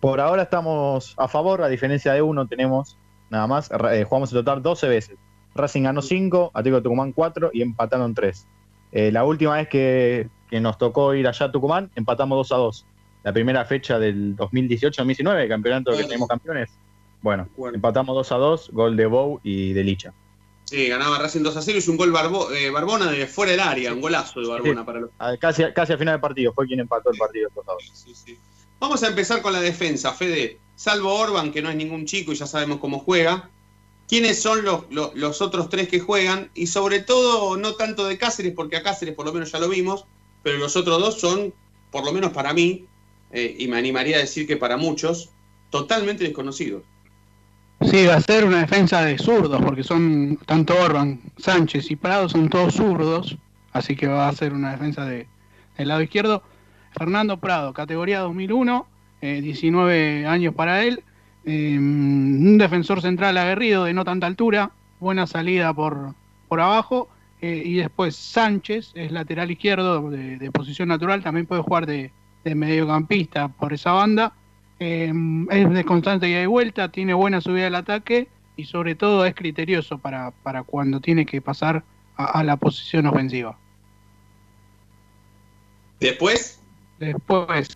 Por ahora estamos a favor, a diferencia de uno, tenemos nada más. eh, jugamos en total 12 veces. Racing ganó 5, Atlético Tucumán 4 y empataron 3. la última vez que, que nos tocó ir allá a Tucumán, empatamos 2 a 2. La primera fecha del 2018-2019, el campeonato que tenemos campeones. Bueno, empatamos 2 a 2, gol de Bow y de Licha. Sí, ganaba Racing 2 a 0, hizo un gol Barbo- eh, Barbona de fuera del área, un golazo de Barbona para los Ah, Casi, casi al final del partido, fue quien empató el partido. por favor. Vamos a empezar con la defensa, Fede. Salvo Orban, que no es ningún chico y ya sabemos cómo juega. ¿Quiénes son los, los, los otros tres que juegan? Y sobre todo, no tanto de Cáceres, porque a Cáceres por lo menos ya lo vimos, pero los otros dos son, por lo menos para mí, eh, y me animaría a decir que para muchos, totalmente desconocidos. Sí, va a ser una defensa de zurdos, porque son tanto Orban, Sánchez y Prado son todos zurdos, así que va a ser una defensa de, del lado izquierdo. Fernando Prado, categoría 2001, eh, 19 años para él, eh, un defensor central aguerrido de no tanta altura, buena salida por, por abajo, eh, y después Sánchez es lateral izquierdo de, de posición natural, también puede jugar de, de mediocampista por esa banda. Eh, es de constante ida y vuelta, tiene buena subida al ataque y sobre todo es criterioso para, para cuando tiene que pasar a, a la posición ofensiva. Después, Después,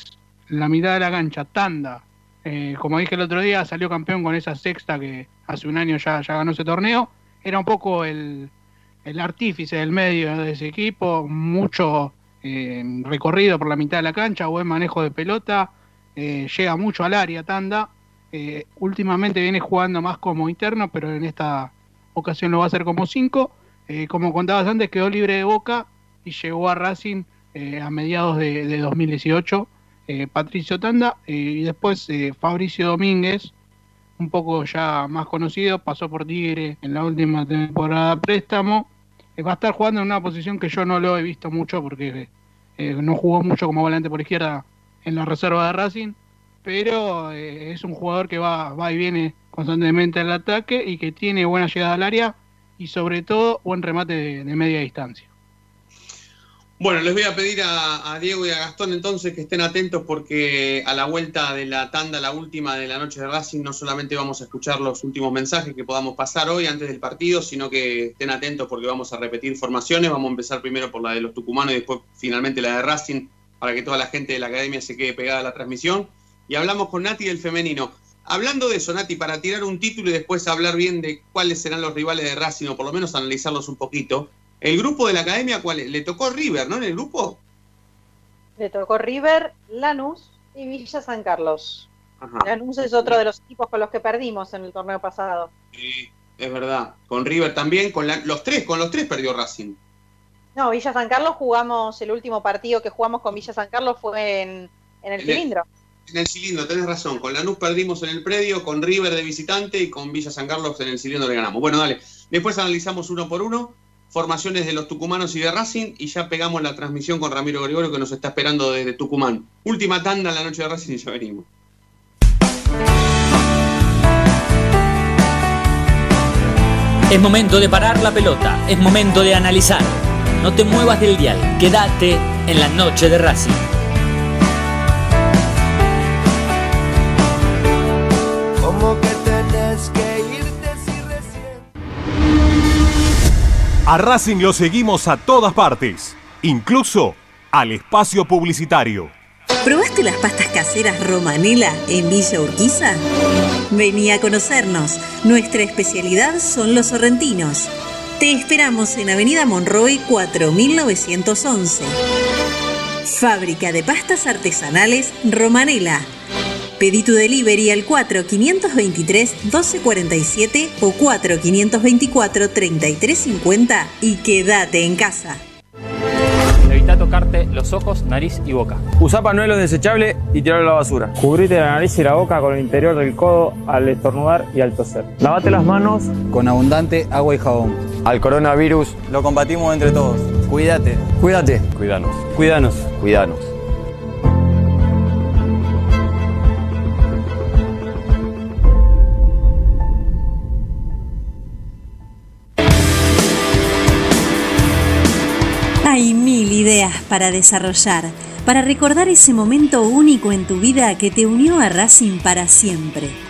la mitad de la cancha, Tanda. Eh, como dije el otro día, salió campeón con esa sexta que hace un año ya, ya ganó ese torneo. Era un poco el, el artífice del medio de ese equipo, mucho eh, recorrido por la mitad de la cancha, buen manejo de pelota, eh, llega mucho al área, Tanda. Eh, últimamente viene jugando más como interno, pero en esta ocasión lo va a hacer como 5. como contabas antes, quedó libre de boca y llegó a Racing eh, a mediados de, de 2018. eh, Patricio Tanda eh, y después eh, Fabricio Domínguez, un poco ya más conocido, pasó por Tigre en la última temporada préstamo. Eh, va a estar jugando en una posición que yo no lo he visto mucho porque eh, no jugó mucho como volante por izquierda en la reserva de Racing, pero eh, es un jugador que va, va y viene constantemente al ataque y que tiene buena llegada al área y sobre todo buen remate de, media distancia. Bueno, les voy a pedir a, a Diego y a Gastón entonces que estén atentos porque a la vuelta de la tanda, la última de la noche de Racing, no solamente vamos a escuchar los últimos mensajes que podamos pasar hoy antes del partido, sino que estén atentos porque vamos a repetir formaciones. Vamos a empezar primero por la de los tucumanos y después finalmente la de Racing para que toda la gente de la academia se quede pegada a la transmisión. Y hablamos con Nati del femenino. Hablando de eso, Nati, para tirar un título y después hablar bien de cuáles serán los rivales de Racing o por lo menos analizarlos un poquito. El grupo de la academia, ¿cuál es? Le tocó River, ¿no? En el grupo. Le tocó River, Lanús y Villa San Carlos. Ajá. Lanús es otro de los equipos con los que perdimos en el torneo pasado. Sí, es verdad. Con River también, con la- los tres, con los tres perdió Racing. No, Villa San Carlos jugamos, el último partido que jugamos con Villa San Carlos fue en, en el En el- cilindro. En el cilindro, tenés razón. Con Lanús perdimos en el predio, con River de visitante y con Villa San Carlos en el cilindro le ganamos. Bueno, dale. Después analizamos uno por uno, formaciones de los tucumanos y de Racing y ya pegamos la transmisión con Ramiro Gregorio que nos está esperando desde Tucumán. Última tanda en la noche de Racing y ya venimos. Es momento de parar la pelota, es momento de analizar. No te muevas del dial, quédate en la noche de Racing. Como que tenés que irte si recién. A Racing lo seguimos a todas partes, incluso al espacio publicitario. ¿Probaste las pastas caseras Romanela en Villa Urquiza? Vení a conocernos. Nuestra especialidad son los sorrentinos. Te esperamos en Avenida Monroy 4911. Fábrica de pastas artesanales Romanela. Pedí tu delivery al 4523-1247 o 4524-3350 y quédate en casa. Evita tocarte los ojos, nariz y boca. Usa panuelo desechable y tirarlo a la basura. Cubrite la nariz y la boca con el interior del codo al estornudar y al toser. Lavate las manos Con abundante agua y jabón. Al coronavirus, Lo combatimos entre todos. Cuídate. cuídate. Cuidanos. Cuídanos. Cuídanos. Hay mil ideas para desarrollar, para recordar ese momento único en tu vida que te unió a Racing para siempre.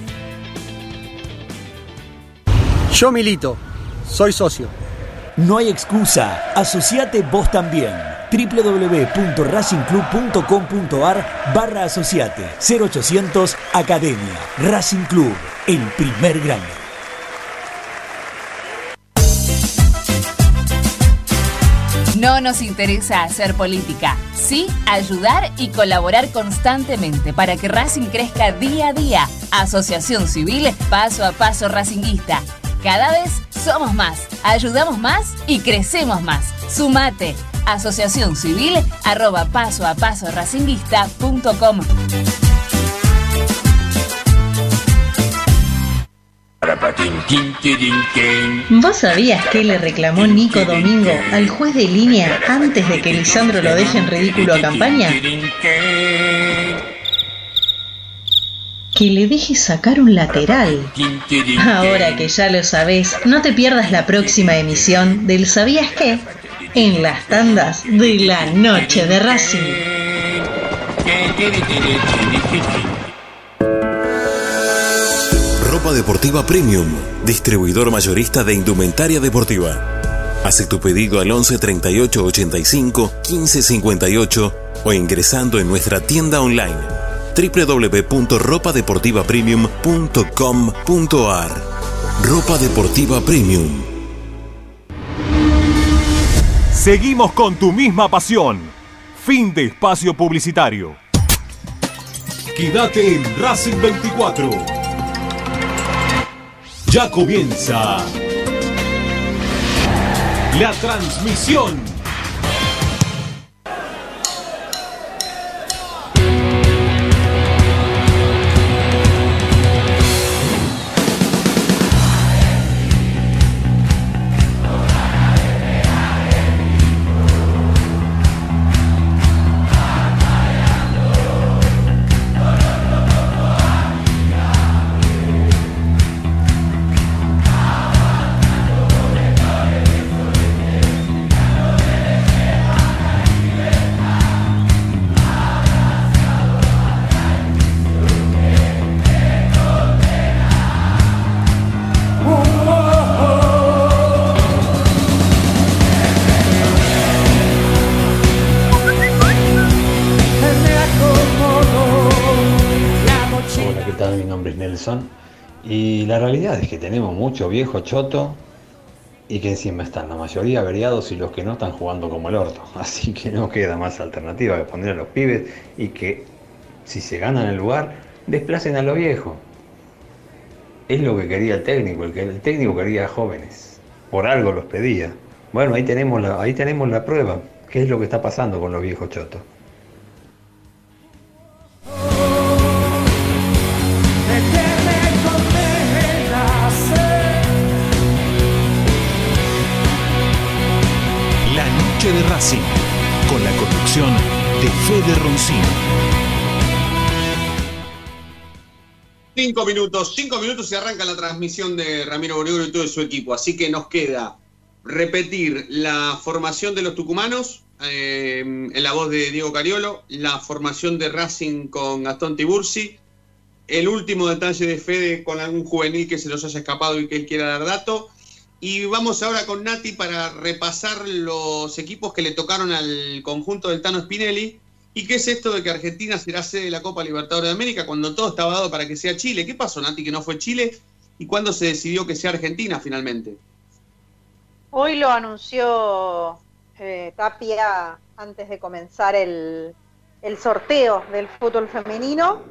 Yo milito, soy socio. No hay excusa, asociate vos también. www.racingclub.com.ar barra asociate 0800 Academia Racing Club, el primer grande. No nos interesa hacer política, sí ayudar y colaborar constantemente para que Racing crezca día a día. Asociación Civil, paso a paso racinguista. Cada vez somos más, ayudamos más y crecemos más. Sumate. Asociación Civil, arroba paso a paso racinguista.com. ¿Vos sabías que le reclamó Nico Domingo al juez de línea antes de que Lisandro lo deje en ridículo a campaña? Que le deje sacar un lateral. Ahora que ya lo sabés, no te pierdas la próxima emisión del ¿Sabías qué? En las tandas de la noche de Racing. Ropa deportiva premium, distribuidor mayorista de indumentaria deportiva. Hace tu pedido al 11 38 85 15 58 o ingresando en nuestra tienda online www.ropadeportivapremium.com.ar Ropa Deportiva Premium. Seguimos con tu misma pasión. Fin de espacio publicitario. Quédate en Racing 24. Ya comienza la transmisión. Tenemos mucho viejo choto y que encima están la mayoría averiados y los que no están jugando como el orto. Así que no queda más alternativa que poner a los pibes y que si se ganan el lugar, desplacen a los viejos. Es lo que quería el técnico, el, que, el técnico quería jóvenes. Por algo los pedía. Bueno, ahí tenemos la, ahí tenemos la prueba. ¿Qué es lo que está pasando con los viejos chotos? Fede Roncino. Cinco minutos, cinco minutos y arranca la transmisión de Ramiro Bonegro y todo su equipo. Así que nos queda repetir la formación de los tucumanos eh, en la voz de Diego Cariolo, la formación de Racing con Gastón Tibursi, el último detalle de Fede con algún juvenil que se nos haya escapado y que él quiera dar dato. Y vamos ahora con Nati para repasar los equipos que le tocaron al conjunto del Tano Spinelli. ¿Y qué es esto de que Argentina será sede de la Copa Libertadores de América cuando todo estaba dado para que sea Chile? ¿Qué pasó, Nati, que no fue Chile? ¿Y cuándo se decidió que sea Argentina finalmente? Hoy lo anunció eh, Tapia antes de comenzar el, el sorteo del fútbol femenino.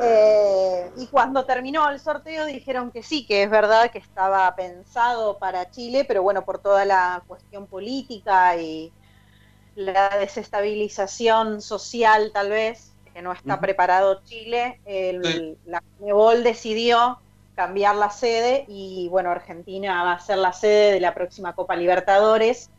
Eh, y cuando terminó el sorteo dijeron que sí, que es verdad que estaba pensado para Chile, pero bueno, por toda la cuestión política y la desestabilización social tal vez, que no está preparado Chile, el, la CONMEBOL decidió cambiar la sede y bueno, Argentina va a ser la sede de la próxima Copa Libertadores.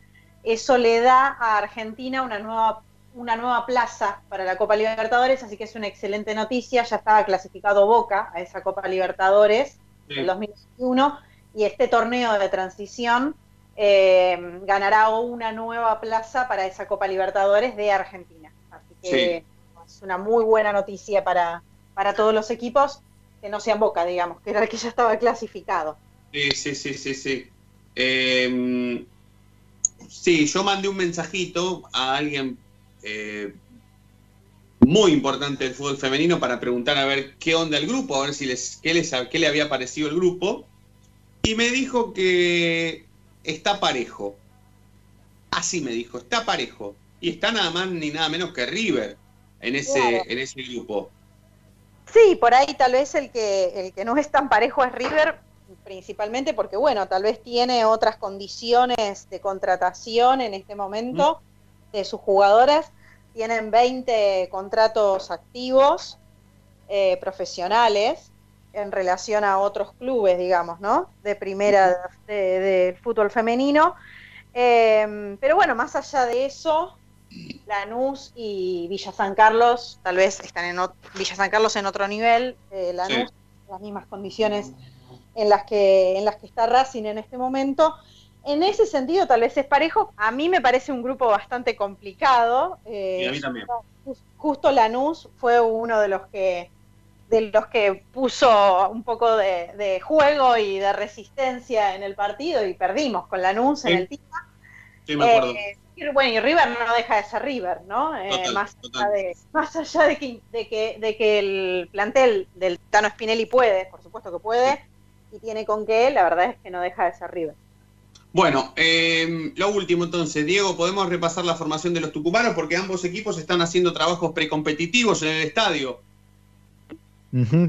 Eso le da a Argentina una nueva una nueva plaza para la Copa Libertadores, así que es una excelente noticia. Ya estaba clasificado Boca a esa Copa Libertadores del 2021 y este torneo de transición eh, ganará una nueva plaza para esa Copa Libertadores de Argentina. Así que es una muy buena noticia para, para todos los equipos que no sean Boca, digamos, que era el que ya estaba clasificado. Sí, sí, sí, sí, sí. Eh, sí, yo mandé un mensajito a alguien eh, muy importante del fútbol femenino para preguntar a ver qué onda el grupo, a ver si les, qué, les, qué le había parecido el grupo. Y me dijo que está parejo. Así me dijo, está parejo. Y está nada más ni nada menos que River en ese, Claro. en ese grupo. Sí, por ahí tal vez el que, el que no es tan parejo es River, principalmente porque, bueno, tal vez tiene otras condiciones de contratación en este momento de sus jugadoras. Tienen 20 contratos activos eh, profesionales en relación a otros clubes, digamos, ¿no? De primera de- del fútbol femenino. Eh, pero bueno, más allá de eso, Lanús y Villa San Carlos tal vez están en ot- Villa San Carlos en otro nivel, eh, Lanús en las mismas condiciones en las que en las que está Racing en este momento. En ese sentido tal vez es parejo. A mí me parece un grupo bastante complicado. eh, Y a mí también. Jus- justo Lanús fue uno de los que de los que puso un poco de, de juego y de resistencia en el partido y perdimos con Lanús en Sí. el Tica. Sí, me acuerdo. Eh, y bueno, y River no deja de ser River, ¿no? Eh, Total, más, total. allá de, más allá de que, de, que, de que el plantel del Tano Spinelli puede, por supuesto que puede, y tiene con qué, la verdad es que no deja de ser River. Bueno, eh, lo último entonces, Diego, podemos repasar la formación de los tucumanos porque ambos equipos están haciendo trabajos precompetitivos en el estadio.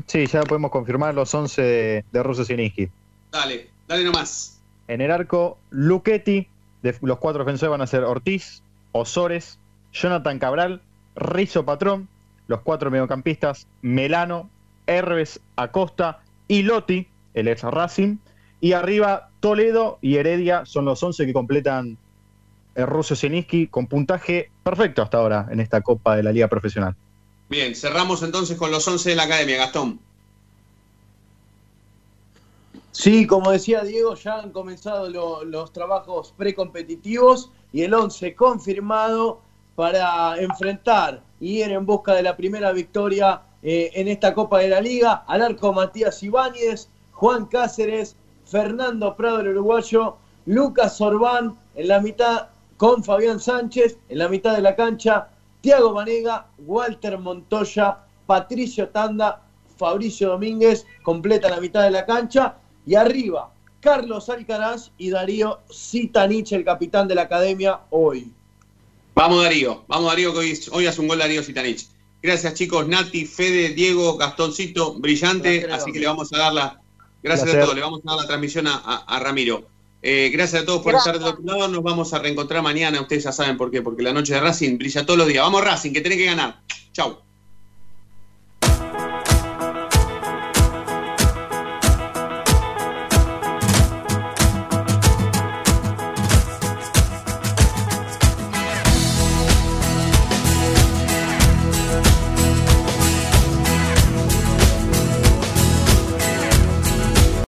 Sí, ya podemos confirmar los 11 de, de Russo Siniski. Dale, dale nomás. En el arco, Luchetti. De los cuatro defensores van a ser Ortiz, Osores, Jonathan Cabral, Rizo Patrón. Los cuatro mediocampistas, Melano, Herbes Acosta y Lotti, el ex Racing. Y arriba, Toledo y Heredia son los 11 que completan el ruso Zielinski con puntaje perfecto hasta ahora en esta Copa de la Liga Profesional. Bien, cerramos entonces con los 11 de la academia, Gastón. Sí, como decía Diego, ya han comenzado lo- los trabajos precompetitivos y el 11 confirmado para enfrentar y ir en busca de la primera victoria eh, en esta Copa de la Liga. Al arco Matías Ibáñez, Juan Cáceres, Fernando Prado el uruguayo, Lucas Orbán en la mitad con Fabián Sánchez, en la mitad de la cancha, Tiago Vanega, Walter Montoya, Patricio Tanda, Fabricio Domínguez, completa la mitad de la cancha. Y arriba, Carlos Alcaraz y Darío Sitanich, el capitán de la academia, hoy. Vamos Darío, vamos Darío, que hoy, hoy hace un gol Darío Sitanich. Gracias chicos, Nati, Fede, Diego, Gastoncito, brillante, así que le vamos a dar la, gracias a todos, le vamos a dar la transmisión a, a- a Ramiro. Eh, gracias a todos por Gracias. estar del otro lado, nos vamos a reencontrar mañana, ustedes ya saben por qué, porque la noche de Racing brilla todos los días. Vamos Racing, que tiene que ganar. Chau.